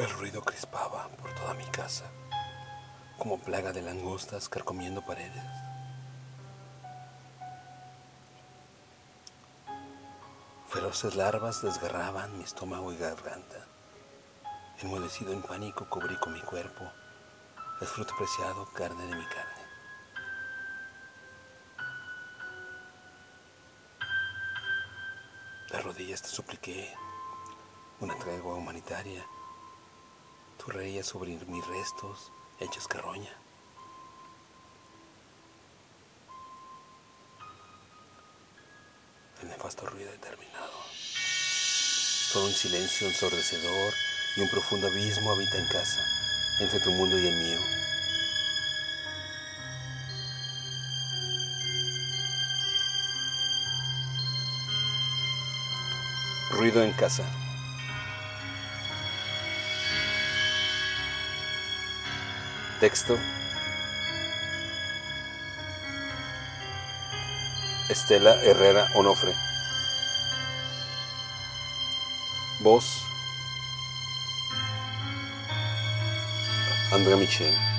El ruido crispaba por toda mi casa, como plaga de langostas carcomiendo paredes. Feroces larvas desgarraban mi estómago y garganta. Enmudecido en pánico cubrí con mi cuerpo el fruto preciado, carne de mi carne. De rodillas te supliqué una tregua humanitaria. Tú reías sobre mis restos hechos carroña. El nefasto ruido determinado. Todo un silencio ensordecedor y un profundo abismo habita en casa, entre tu mundo y el mío. Ruido en casa. Texto. Estela Herrera Onofre. Voz. Andrea Michel.